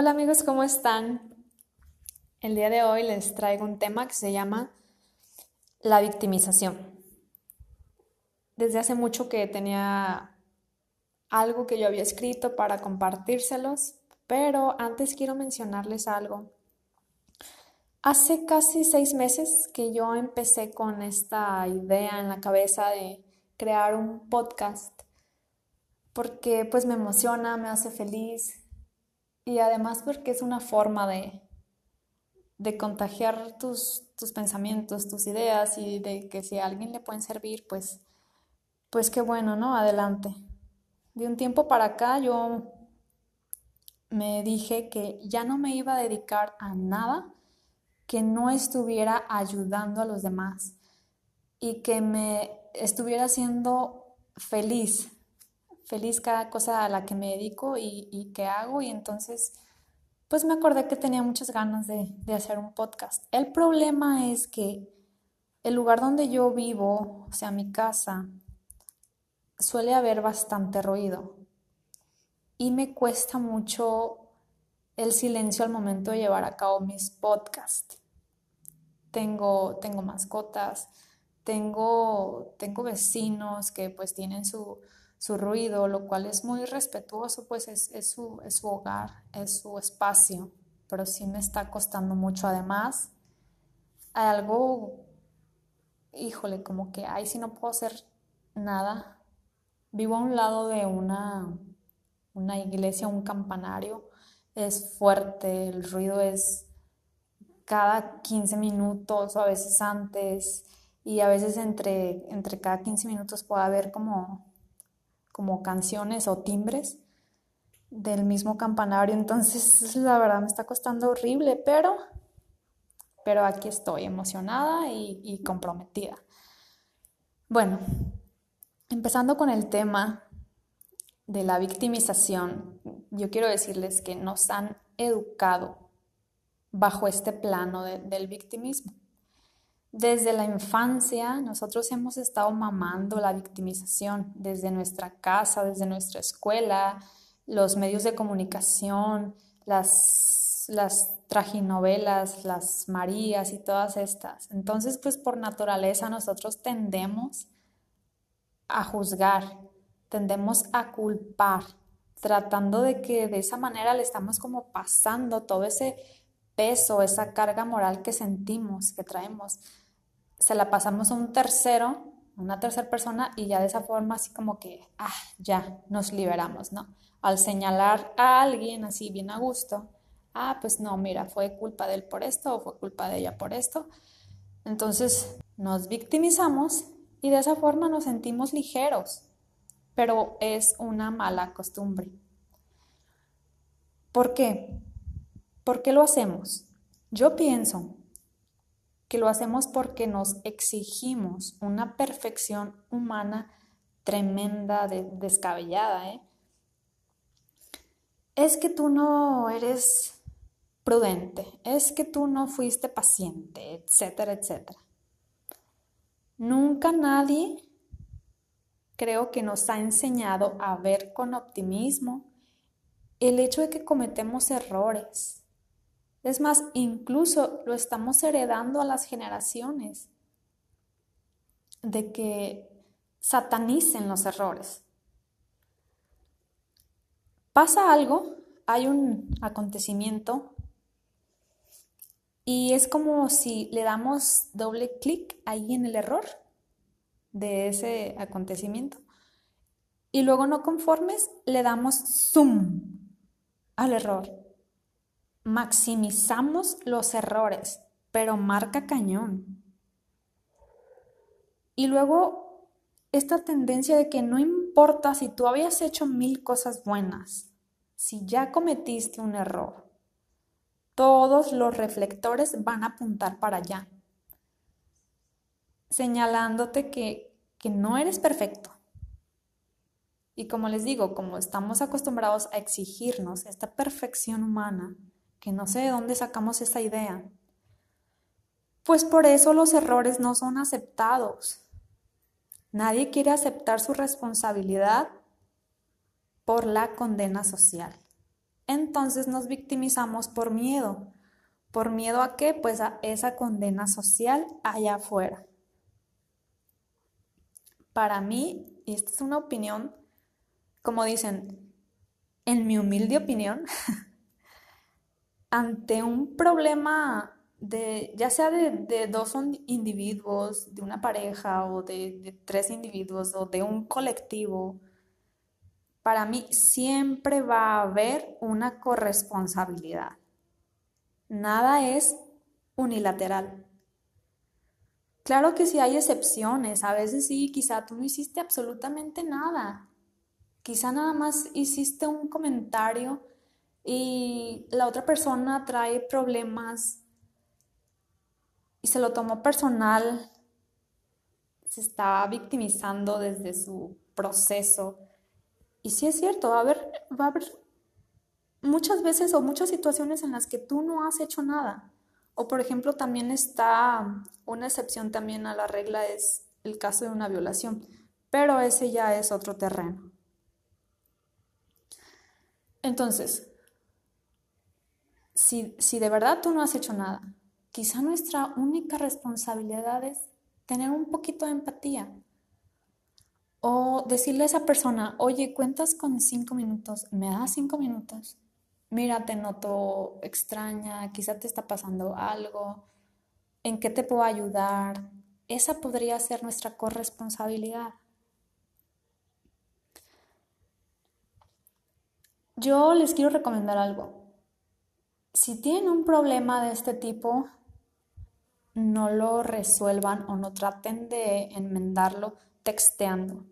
Hola amigos, ¿cómo están? El día de hoy les traigo un tema que se llama la victimización. Desde hace mucho que tenía algo que yo había escrito para compartírselos, pero antes quiero mencionarles algo. Hace casi seis meses que yo empecé con esta idea en la cabeza de crear un podcast, porque pues me emociona, me hace feliz, y además porque es una forma de, de contagiar tus, tus, pensamientos, tus ideas y de que si a alguien le pueden servir, pues, pues qué bueno, ¿no? Adelante. De un tiempo para acá yo me dije que ya no me iba a dedicar a nada que no estuviera ayudando a los demás y que me estuviera haciendo feliz, feliz cada cosa a la que me dedico y, que hago y entonces pues me acordé que tenía muchas ganas de, de hacer un podcast. El problema es que el lugar donde yo vivo, o sea, mi casa, suele haber bastante ruido y me cuesta mucho el silencio al momento de llevar a cabo mis podcasts. Tengo, tengo mascotas, tengo, tengo vecinos que pues tienen su, su ruido, lo cual es muy respetuoso, pues es, su, es, su, hogar, es su espacio, pero sí me está costando mucho. Además, hay algo, híjole, como que, ay, si no puedo hacer nada. Vivo a un lado de una, una iglesia, un campanario, es fuerte, el ruido es cada 15 minutos o a veces antes y a veces entre, entre cada 15 minutos puede haber como como canciones o timbres del mismo campanario. Entonces, la verdad me está costando horrible, pero, pero aquí estoy emocionada y, y comprometida. Bueno, empezando con el tema de la victimización, yo quiero decirles que nos han educado bajo este plano del victimismo. Desde la infancia nosotros hemos estado mamando la victimización, desde nuestra casa, desde nuestra escuela, los medios de comunicación, las, las traginovelas, las Marías y todas estas. Entonces, pues por naturaleza nosotros tendemos a juzgar, tendemos a culpar, tratando de que de esa manera le estamos como pasando todo ese peso, esa carga moral que sentimos, que traemos se la pasamos a un tercero, una tercera persona, y ya de esa forma así como que, ah, ya nos liberamos, ¿no? Al señalar a alguien así bien a gusto, ah, pues no, mira, fue culpa de él por esto o fue culpa de ella por esto. Entonces nos victimizamos y de esa forma nos sentimos ligeros, pero es una mala costumbre. ¿Por qué? ¿Por qué lo hacemos? Yo pienso que lo hacemos porque nos exigimos una perfección humana tremenda, descabellada. ¿eh? Es que tú no eres prudente, es que tú no fuiste paciente, etcétera, etcétera. Nunca nadie creo que nos ha enseñado a ver con optimismo el hecho de que cometemos errores, es más, incluso lo estamos heredando a las generaciones de que satanicen los errores. Pasa algo, hay un acontecimiento y es como si le damos doble clic ahí en el error de ese acontecimiento. Y luego no conformes, le damos zoom al error maximizamos los errores, pero marca cañón. Y luego esta tendencia de que no importa si tú habías hecho mil cosas buenas, si ya cometiste un error, todos los reflectores van a apuntar para allá, señalándote que, que no eres perfecto. Y como les digo, como estamos acostumbrados a exigirnos esta perfección humana, que no sé de dónde sacamos esa idea. Pues por eso los errores no son aceptados. Nadie quiere aceptar su responsabilidad por la condena social. entonces nos victimizamos por miedo. ¿Por miedo a qué? Pues a esa condena social allá afuera. Para mí, y esta es una opinión, como dicen, en mi humilde opinión, ante un problema de, ya sea de, dos individuos, de una pareja o de tres individuos o de un colectivo, para mí siempre va a haber una corresponsabilidad. Nada es unilateral. Claro que sí hay excepciones, a veces sí, quizá tú no hiciste absolutamente nada. Quizá nada más hiciste un comentario y la otra persona trae problemas y se lo tomó personal, se está victimizando desde su proceso y sí es cierto, va a haber, va a haber muchas veces o muchas situaciones en las que tú no has hecho nada. O por ejemplo, también está una excepción también a la regla es el caso de una violación, pero ese ya es otro terreno. Entonces, si, si de verdad tú no has hecho nada, quizá nuestra única responsabilidad es tener un poquito de empatía, o decirle a esa persona, oye, cuentas con cinco minutos, ¿me das cinco minutos? Mira, te noto extraña, quizá te está pasando algo, ¿en qué te puedo ayudar? Esa podría ser nuestra corresponsabilidad. Yo les quiero recomendar algo. Si tienen un problema de este tipo, no lo resuelvan o no traten de enmendarlo texteando.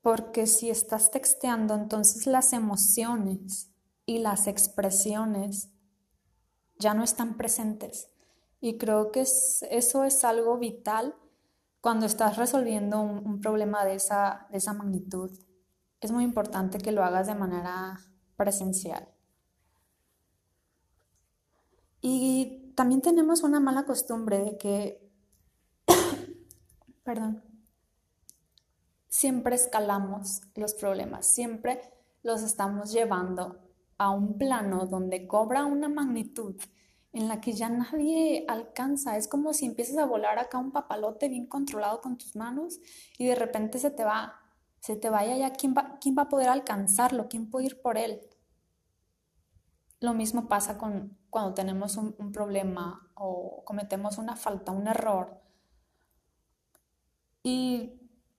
Porque si estás texteando, entonces las emociones y las expresiones ya no están presentes. Y creo que eso es algo vital cuando estás resolviendo un, problema de esa, de esa magnitud. Es muy importante que lo hagas de manera presencial. Y también tenemos una mala costumbre de que, perdón, siempre escalamos los problemas, siempre los estamos llevando a un plano donde cobra una magnitud en la que ya nadie alcanza. Es como si empiezas a volar acá un papalote bien controlado con tus manos y de repente se te va, se te vaya ya, ¿quién va, quién va a poder alcanzarlo? ¿Quién puede ir por él? Lo mismo pasa con cuando tenemos un, problema o cometemos una falta, un error. Y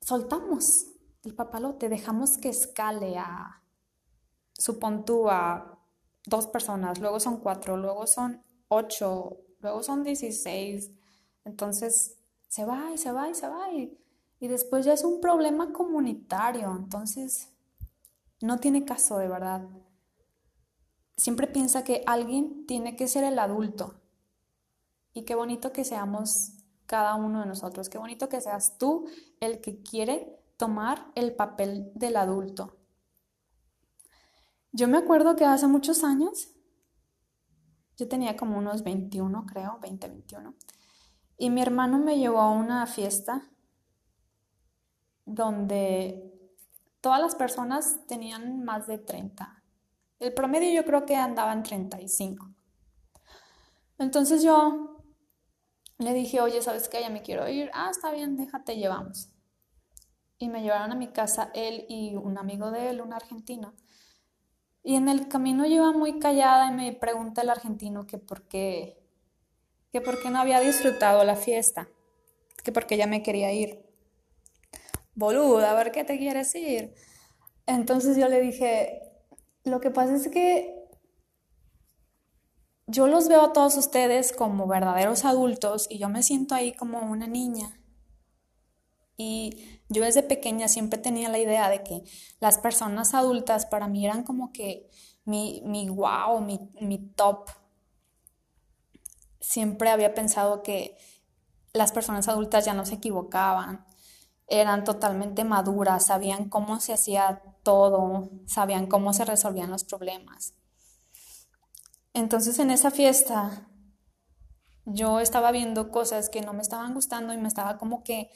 soltamos el papalote, dejamos que escale a, supón tú, a dos personas, luego son cuatro, luego son ocho, luego son dieciséis. Entonces se va y se va y se va y, y después ya es un problema comunitario. Entonces no tiene caso de verdad. Siempre piensa que alguien tiene que ser el adulto. Y qué bonito que seamos cada uno de nosotros. Qué bonito que seas tú el que quiere tomar el papel del adulto. Yo me acuerdo que hace muchos años, yo tenía como unos 21, creo, 20, 21, y mi hermano me llevó a una fiesta donde todas las personas tenían más de 30. El promedio yo creo que andaba en 35. Entonces yo le dije, oye, ¿sabes qué? Ya me quiero ir. Ah, está bien, déjate, llevamos. Y me llevaron a mi casa él y un amigo de él, un argentino. Y en el camino yo iba muy callada y me pregunta el argentino que por qué, que por qué no había disfrutado la fiesta, que porque ya me quería ir. Boluda, a ver qué te quieres ir. Entonces yo le dije, lo que pasa es que yo los veo a todos ustedes como verdaderos adultos y yo me siento ahí como una niña. Y yo desde pequeña siempre tenía la idea de que las personas adultas para mí eran como que mi, mi wow, mi, mi top. Siempre había pensado que las personas adultas ya no se equivocaban, eran totalmente maduras, sabían cómo se hacía todo, sabían cómo se resolvían los problemas. Entonces en esa fiesta yo estaba viendo cosas que no me estaban gustando y me estaba como que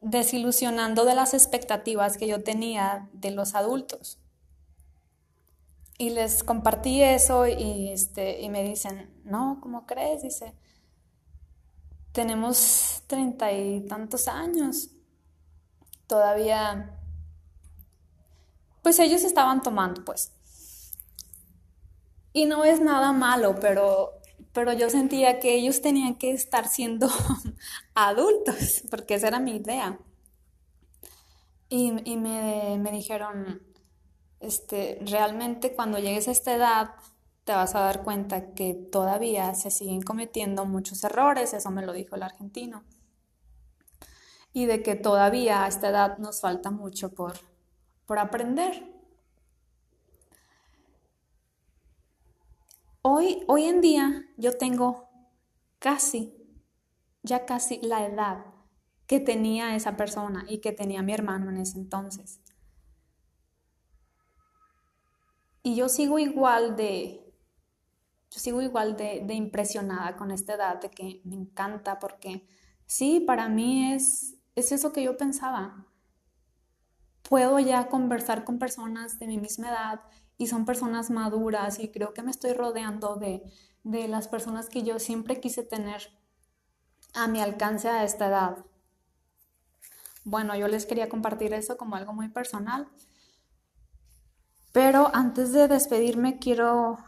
desilusionando de las expectativas que yo tenía de los adultos. y les compartí eso y, este, y me dicen, no, ¿cómo crees? Dice, tenemos treinta y tantos años. Todavía, pues ellos estaban tomando, pues. Y no es nada malo, pero, pero yo sentía que ellos tenían que estar siendo adultos, porque esa era mi idea. Y, me, me dijeron, este, realmente cuando llegues a esta edad te vas a dar cuenta que todavía se siguen cometiendo muchos errores, eso me lo dijo el argentino, y de que todavía a esta edad nos falta mucho por, por aprender. Hoy, hoy en día yo tengo casi, ya casi la edad que tenía esa persona y que tenía mi hermano en ese entonces. Y yo sigo igual de, yo sigo igual de, de, impresionada con esta edad, de que me encanta, porque sí, para mí es, es eso que yo pensaba. Puedo ya conversar con personas de mi misma edad y son personas maduras y creo que me estoy rodeando de, de las personas que yo siempre quise tener a mi alcance a esta edad. Bueno, yo les quería compartir eso como algo muy personal pero antes de despedirme, quiero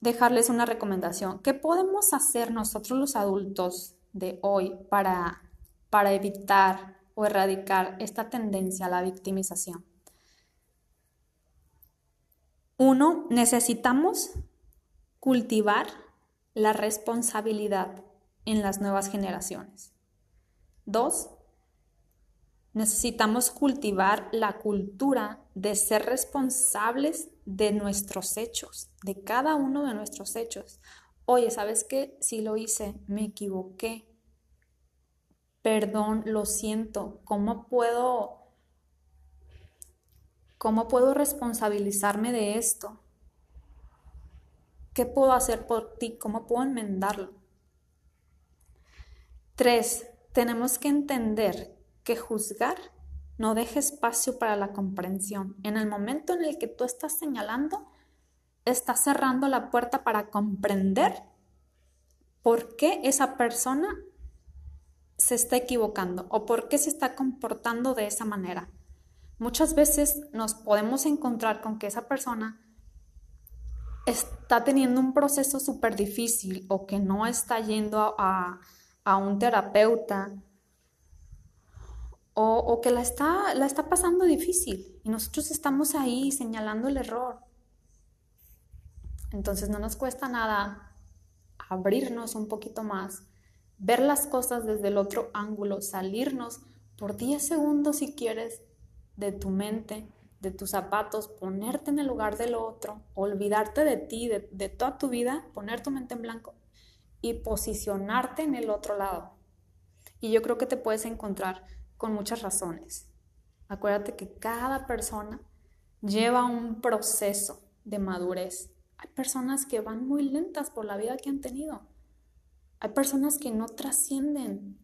dejarles una recomendación. ¿Qué podemos hacer nosotros los adultos de hoy para, para evitar o erradicar esta tendencia a la victimización? Uno, necesitamos cultivar la responsabilidad en las nuevas generaciones. Dos, Necesitamos cultivar la cultura de ser responsables de nuestros hechos, de cada uno de nuestros hechos. Oye, ¿sabes qué? Si lo hice, me equivoqué. Perdón, lo siento. ¿Cómo puedo cómo puedo responsabilizarme de esto? ¿Qué puedo hacer por ti? ¿Cómo puedo enmendarlo? Tres, tenemos que entender que juzgar no deje espacio para la comprensión. En el momento en el que tú estás señalando, estás cerrando la puerta para comprender por qué esa persona se está equivocando o por qué se está comportando de esa manera. Muchas veces nos podemos encontrar con que esa persona está teniendo un proceso súper difícil o que no está yendo a, a un terapeuta o, que la está, la está pasando difícil y nosotros estamos ahí señalando el error. Entonces no nos cuesta nada abrirnos un poquito más, ver las cosas desde el otro ángulo, salirnos por 10 segundos si quieres de tu mente, de tus zapatos, ponerte en el lugar del otro, olvidarte de ti, de, toda tu vida, poner tu mente en blanco y posicionarte en el otro lado. Y yo creo que te puedes encontrar con muchas razones. Acuérdate que cada persona lleva un proceso de madurez. Hay personas que van muy lentas por la vida que han tenido. Hay personas que no trascienden.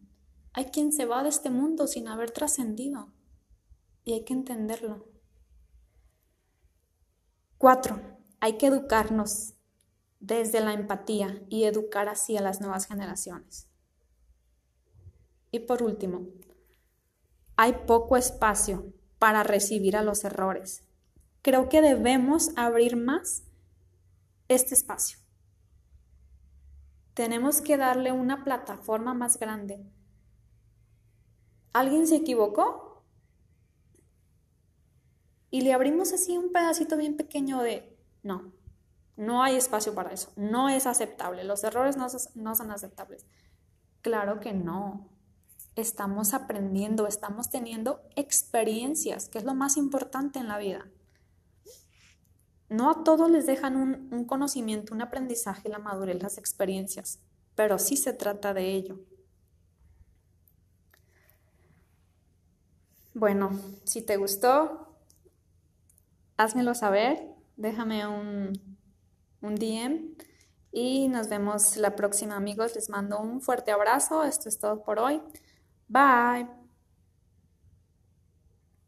Hay quien se va de este mundo sin haber trascendido. Y hay que entenderlo. Cuatro, hay que educarnos desde la empatía y educar así a las nuevas generaciones. Y por último, hay poco espacio para recibir a los errores. Creo que debemos abrir más este espacio. Tenemos que darle una plataforma más grande. ¿Alguien se equivocó? Y le abrimos así un pedacito bien pequeño de, no, no hay espacio para eso, no es aceptable, los errores no, no son aceptables. Claro que no, estamos aprendiendo, estamos teniendo experiencias, que es lo más importante en la vida. No a todos les dejan un, conocimiento, un aprendizaje, la madurez, las experiencias, pero sí se trata de ello. Bueno, si te gustó, házmelo saber, déjame un, un DM y nos vemos la próxima amigos. Les mando un fuerte abrazo, esto es todo por hoy. Bye.